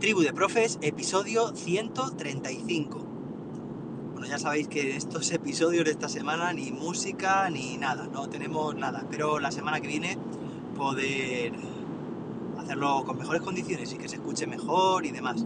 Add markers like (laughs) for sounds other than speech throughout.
Tribu de Profes, episodio 135. Bueno, ya sabéis que estos (laughs) episodios de esta semana ni música ni nada, no tenemos nada. Espero la semana que viene poder hacerlo con mejores condiciones y que se escuche mejor y demás.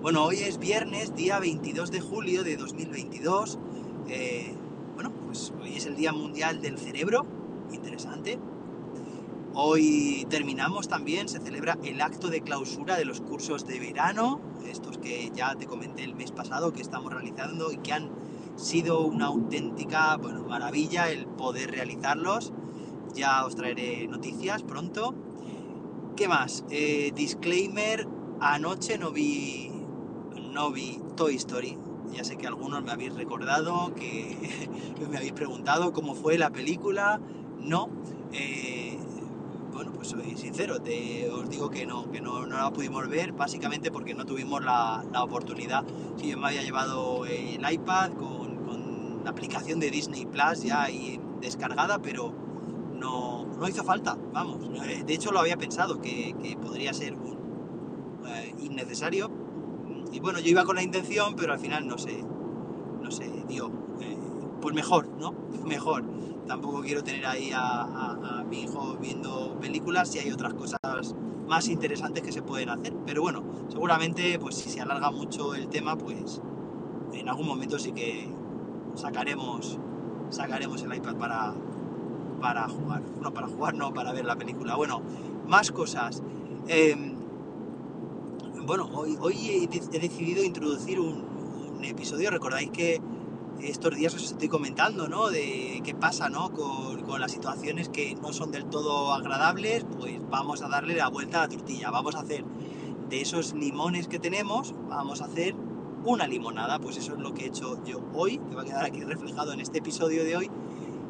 Bueno, hoy es viernes, día 22 de julio de 2022. Eh, bueno, pues hoy es el Día Mundial del Cerebro, interesante. Hoy terminamos también, se celebra el acto de clausura de los cursos de verano, estos que ya te comenté el mes pasado que estamos realizando y que han sido una auténtica bueno, maravilla el poder realizarlos. Ya os traeré noticias pronto. ¿Qué más? Eh, disclaimer, anoche no vi, no vi Toy Story. Ya sé que algunos me habéis recordado, que (laughs) me habéis preguntado cómo fue la película. No. Eh, bueno, pues soy sincero, te, os digo que no, que no, no, la pudimos ver, básicamente porque no tuvimos la, la oportunidad. Si yo me había llevado el iPad con, con, la aplicación de Disney Plus ya ahí descargada, pero no, no hizo falta, vamos. Eh, de hecho lo había pensado, que, que podría ser un, eh, innecesario. Y bueno, yo iba con la intención, pero al final no sé, no sé, dio. Eh, pues mejor, ¿no? Mejor tampoco quiero tener ahí a, mi hijo viendo películas si hay otras cosas más interesantes que se pueden hacer. Pero bueno, seguramente pues si se alarga mucho el tema, pues en algún momento sí que sacaremos, sacaremos el iPad para, para jugar. No para jugar, no, para ver la película. Bueno, más cosas. Eh, bueno, hoy, hoy he, decidido introducir un episodio. Recordáis que estos días os estoy comentando, ¿no? De qué pasa, ¿no? Con, las situaciones que no son del todo agradables, pues vamos a darle la vuelta a la tortilla. Vamos a hacer de esos limones que tenemos, vamos a hacer una limonada. Pues eso es lo que he hecho yo hoy, que va a quedar aquí reflejado en este episodio de hoy.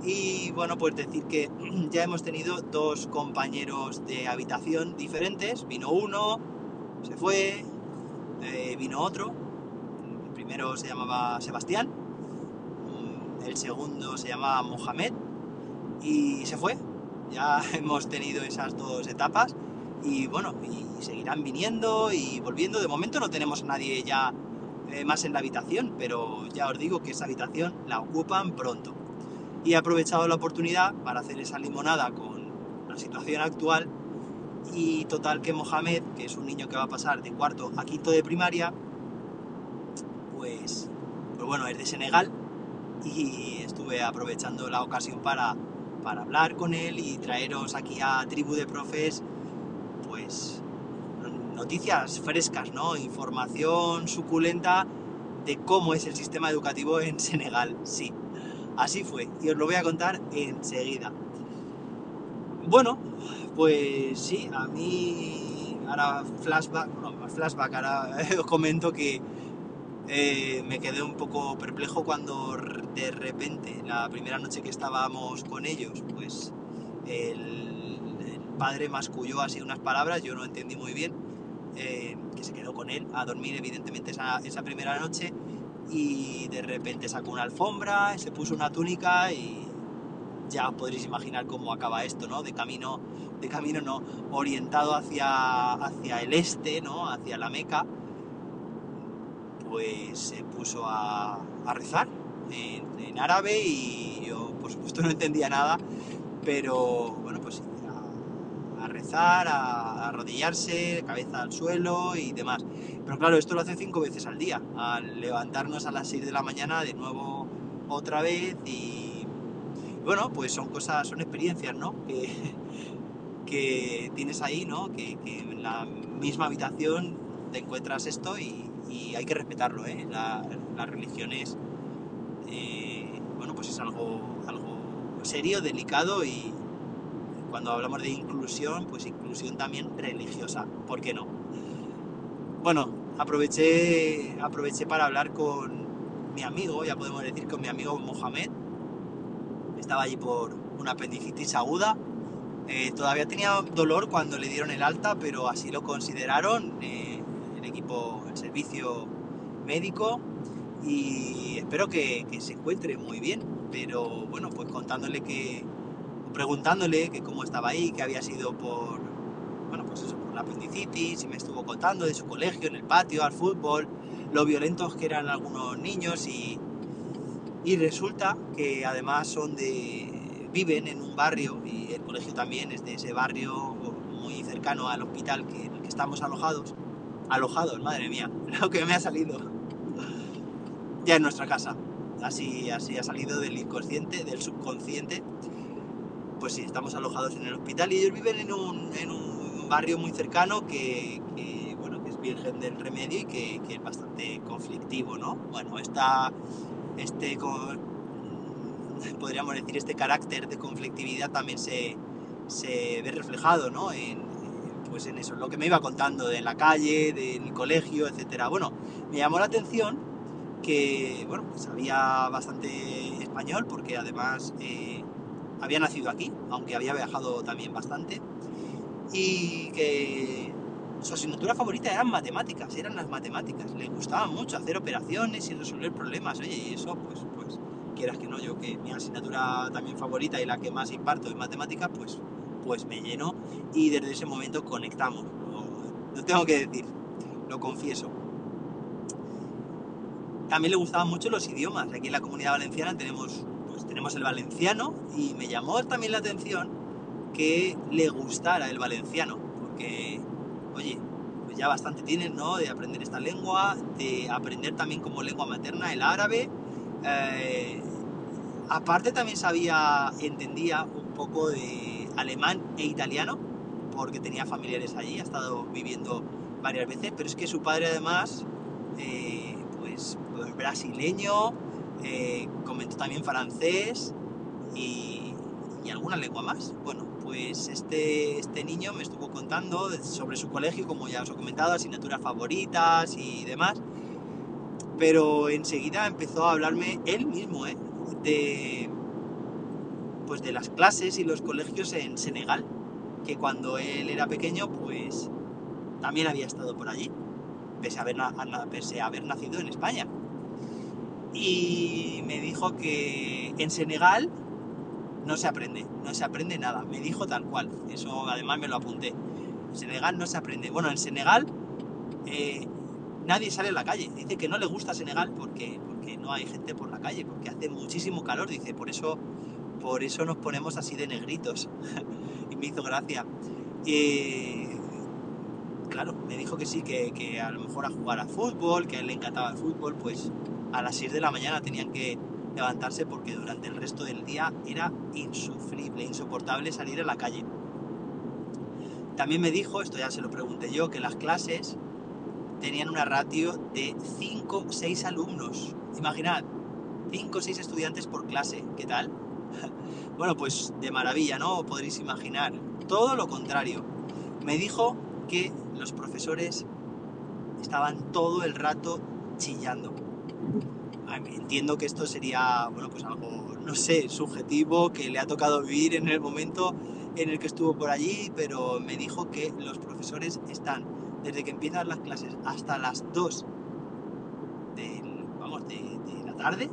Y bueno, pues decir que (clears throat) ya hemos tenido dos compañeros de habitación diferentes. Vino uno, se fue, eh, vino otro. El primero se llamaba Sebastián el segundo se llama Mohamed y se fue. Ya (laughs) hemos tenido esas dos etapas y bueno, seguirán viniendo y volviendo. De momento no tenemos a nadie ya eh, más en la habitación, pero ya os digo que esa habitación la ocupan pronto. Y he aprovechado la oportunidad para hacer esa limonada con la situación actual y total que Mohamed, que es un niño que va a pasar de cuarto a quinto de primaria, pues, pues bueno, es de Senegal y estuve aprovechando la ocasión para, para hablar con él y traeros aquí a Tribu de Profes, pues noticias frescas, ¿no? Información suculenta de cómo es el sistema educativo en Senegal, sí. Así fue, y os lo voy a contar enseguida. Bueno, pues sí, a mí ahora flashback, no, flashback, ahora (laughs) os comento que eh, me quedé un poco perplejo cuando de repente, la primera noche que estábamos con ellos, pues el, padre masculló así unas palabras, yo no entendí muy bien, eh, que se quedó con él a dormir evidentemente esa, esa, primera noche y de repente sacó una alfombra, se puso una túnica y ya podréis imaginar cómo acaba esto, ¿no? De camino, de camino no, orientado hacia, hacia el este, ¿no? Hacia la Meca, pues se puso a, rezar en, árabe y yo por supuesto no entendía nada, pero bueno, pues a, a rezar, a, a, arrodillarse, cabeza al suelo y demás. Pero claro, esto lo hace cinco veces al día, al levantarnos a las 6 de la mañana de nuevo otra vez y bueno, pues son cosas, son experiencias, ¿no? Que, (laughs) que tienes ahí, ¿no? Que, que en la misma habitación te encuentras esto y, hay que respetarlo, ¿eh? La, religiones, eh, bueno, pues es algo, algo serio, delicado y cuando hablamos de inclusión, pues inclusión también religiosa, ¿por qué no? Bueno, aproveché, aproveché para hablar con mi amigo, ya podemos decir con mi amigo Mohamed, estaba allí por una apendicitis aguda, eh, todavía tenía dolor cuando le dieron el alta, pero así lo consideraron. Eh, el equipo, el servicio médico y espero que, se encuentre muy bien, pero bueno, pues contándole que, preguntándole que cómo estaba ahí, que había sido por, bueno, pues eso, por la apendicitis y me estuvo contando de su colegio, en el patio, al fútbol, lo violentos que eran algunos niños y, y resulta que además son de viven en un barrio y el colegio también es de ese barrio muy cercano al hospital en el que estamos alojados. Alojados, madre mía, (laughs) lo que me ha salido. Ya en nuestra casa. Así, así ha salido del inconsciente, del subconsciente. Pues sí, estamos alojados en el hospital y ellos viven en un, en un barrio muy cercano que, bueno, que es Virgen del Remedio y que, es bastante conflictivo, ¿no? Bueno, está este, podríamos decir, este carácter de conflictividad también se, se ve reflejado, ¿no? En, pues en eso, lo que me iba contando de la calle, del colegio, etcétera. Bueno, me llamó la atención que, bueno, pues había bastante español, porque además eh, había nacido aquí, aunque había viajado también bastante, y que su asignatura favorita eran matemáticas, eran las matemáticas. Le gustaba mucho hacer operaciones y resolver problemas. Oye, y eso, pues, pues, quieras que no, yo que mi asignatura también favorita y la que más imparto en matemáticas, pues, pues me llenó y desde ese momento conectamos. Lo, tengo que decir, lo confieso. También le gustaban mucho los idiomas. Aquí en la comunidad valenciana tenemos, pues, tenemos el valenciano y me llamó también la atención que le gustara el valenciano, porque oye, pues ya bastante tienen, ¿no? De aprender esta lengua, de aprender también como lengua materna el árabe. Eh, aparte también sabía, entendía un poco de alemán e italiano, porque tenía familiares allí, ha estado viviendo varias veces, pero es que su padre además, eh, pues, pues, brasileño, eh, comentó también francés y, y alguna lengua más. Bueno, pues este, este niño me estuvo contando sobre su colegio, como ya os he comentado, asignaturas favoritas y demás. Pero enseguida empezó a hablarme él mismo, ¿eh? De, de las clases y los colegios en Senegal, que cuando él era pequeño, pues también había estado por allí, pese a haber, pese a haber nacido en España. Y me dijo que en Senegal no se aprende, no se aprende nada. Me dijo tal cual, eso además me lo apunté. En Senegal no se aprende. Bueno, en Senegal eh, nadie sale a la calle. Dice que no le gusta Senegal porque, porque no hay gente por la calle, porque hace muchísimo calor. Dice, por eso, por eso nos ponemos así de negritos. (laughs) y me hizo gracia. Eh, claro, me dijo que sí, que, a lo mejor a jugar a fútbol, que a él le encantaba el fútbol, pues a las 6 de la mañana tenían que levantarse porque durante el resto del día era insufrible, insoportable salir a la calle. También me dijo, esto ya se lo pregunté yo, que las clases tenían una ratio de 5 o 6 alumnos. Imaginad, 5 o 6 estudiantes por clase, ¿qué tal? (laughs) bueno, pues de maravilla, ¿no? Podréis imaginar. Todo lo contrario. Me dijo que los profesores estaban todo el rato chillando entiendo que esto sería, bueno, pues algo, no sé, subjetivo, que le ha tocado vivir en el momento en el que estuvo por allí, pero me dijo que los profesores están desde que empiezan las clases hasta las 2 vamos, de, de la tarde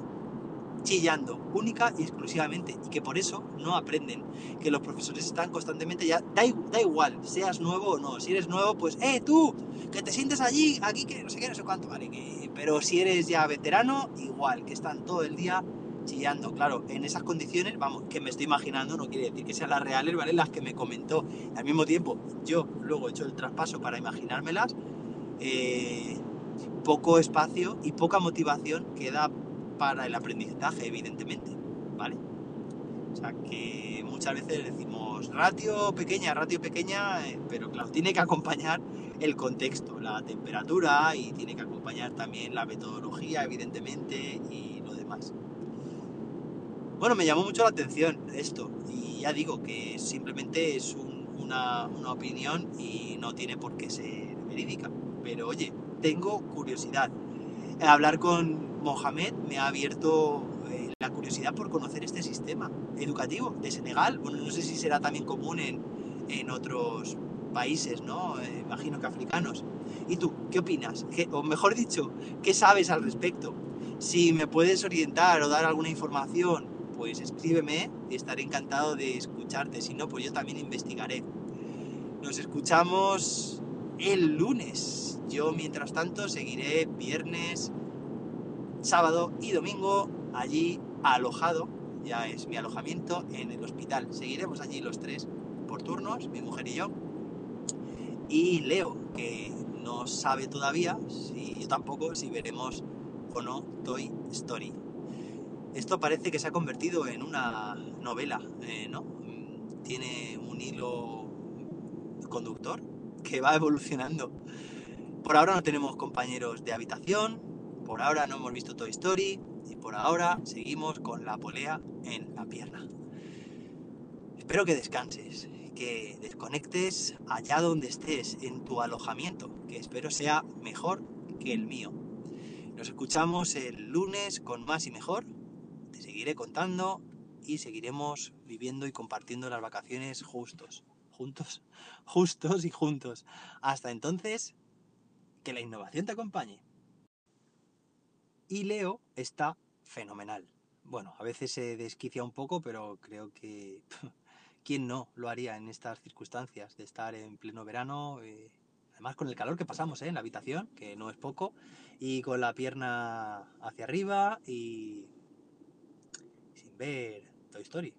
chillando única y exclusivamente y que por eso no aprenden, que los profesores están constantemente ya, da, da, igual, seas nuevo o no, si eres nuevo, pues, eh, tú, que te sientes allí, aquí, que no sé qué, no sé cuánto, vale, que, pero si eres ya veterano, igual, que están todo el día chillando, claro, en esas condiciones, vamos, que me estoy imaginando, no quiere decir que sean las reales, ¿vale? Las que me comentó, al mismo tiempo, yo luego he hecho el traspaso para imaginármelas, eh, poco espacio y poca motivación queda para el aprendizaje, evidentemente, ¿vale? O sea que muchas veces decimos ratio pequeña, ratio pequeña, eh, pero claro, tiene que acompañar el contexto, la temperatura y tiene que acompañar también la metodología, evidentemente, y lo demás. Bueno, me llamó mucho la atención esto y ya digo que simplemente es una, una opinión y no tiene por qué ser verídica. Pero oye, tengo curiosidad. Hablar con Mohamed me ha abierto eh, la curiosidad por conocer este sistema educativo de Senegal. Bueno, no sé si será también común en, en otros países, ¿no? Eh, imagino que africanos. ¿Y tú, qué opinas? o mejor dicho, ¿qué sabes al respecto? Si me puedes orientar o dar alguna información, pues escríbeme y estaré encantado de escucharte. Si no, pues yo también investigaré. Nos escuchamos el lunes. Yo, mientras tanto, seguiré viernes, sábado y domingo allí alojado. Ya es mi alojamiento en el hospital. Seguiremos allí los tres por turnos, mi mujer y yo. Y Leo, que no sabe todavía, si yo tampoco, si veremos o no Toy Story. Esto parece que se ha convertido en una novela, eh, ¿no? Tiene un hilo conductor que va evolucionando. Por ahora no tenemos compañeros de habitación, por ahora no hemos visto Toy Story y por ahora seguimos con la polea en la pierna. Espero que descanses, que desconectes allá donde estés, en tu alojamiento, que espero sea mejor que el mío. Nos escuchamos el lunes con más y mejor. Te seguiré contando y seguiremos viviendo y compartiendo las vacaciones justos. Juntos, (laughs) justos y juntos. Hasta entonces, que la innovación te acompañe. Y Leo está fenomenal. Bueno, a veces se desquicia un poco, pero creo que (laughs) quién no lo haría en estas circunstancias de estar en pleno verano, eh, además con el calor que pasamos ¿eh? en la habitación, que no es poco, y con la pierna hacia arriba y sin ver Toy Story.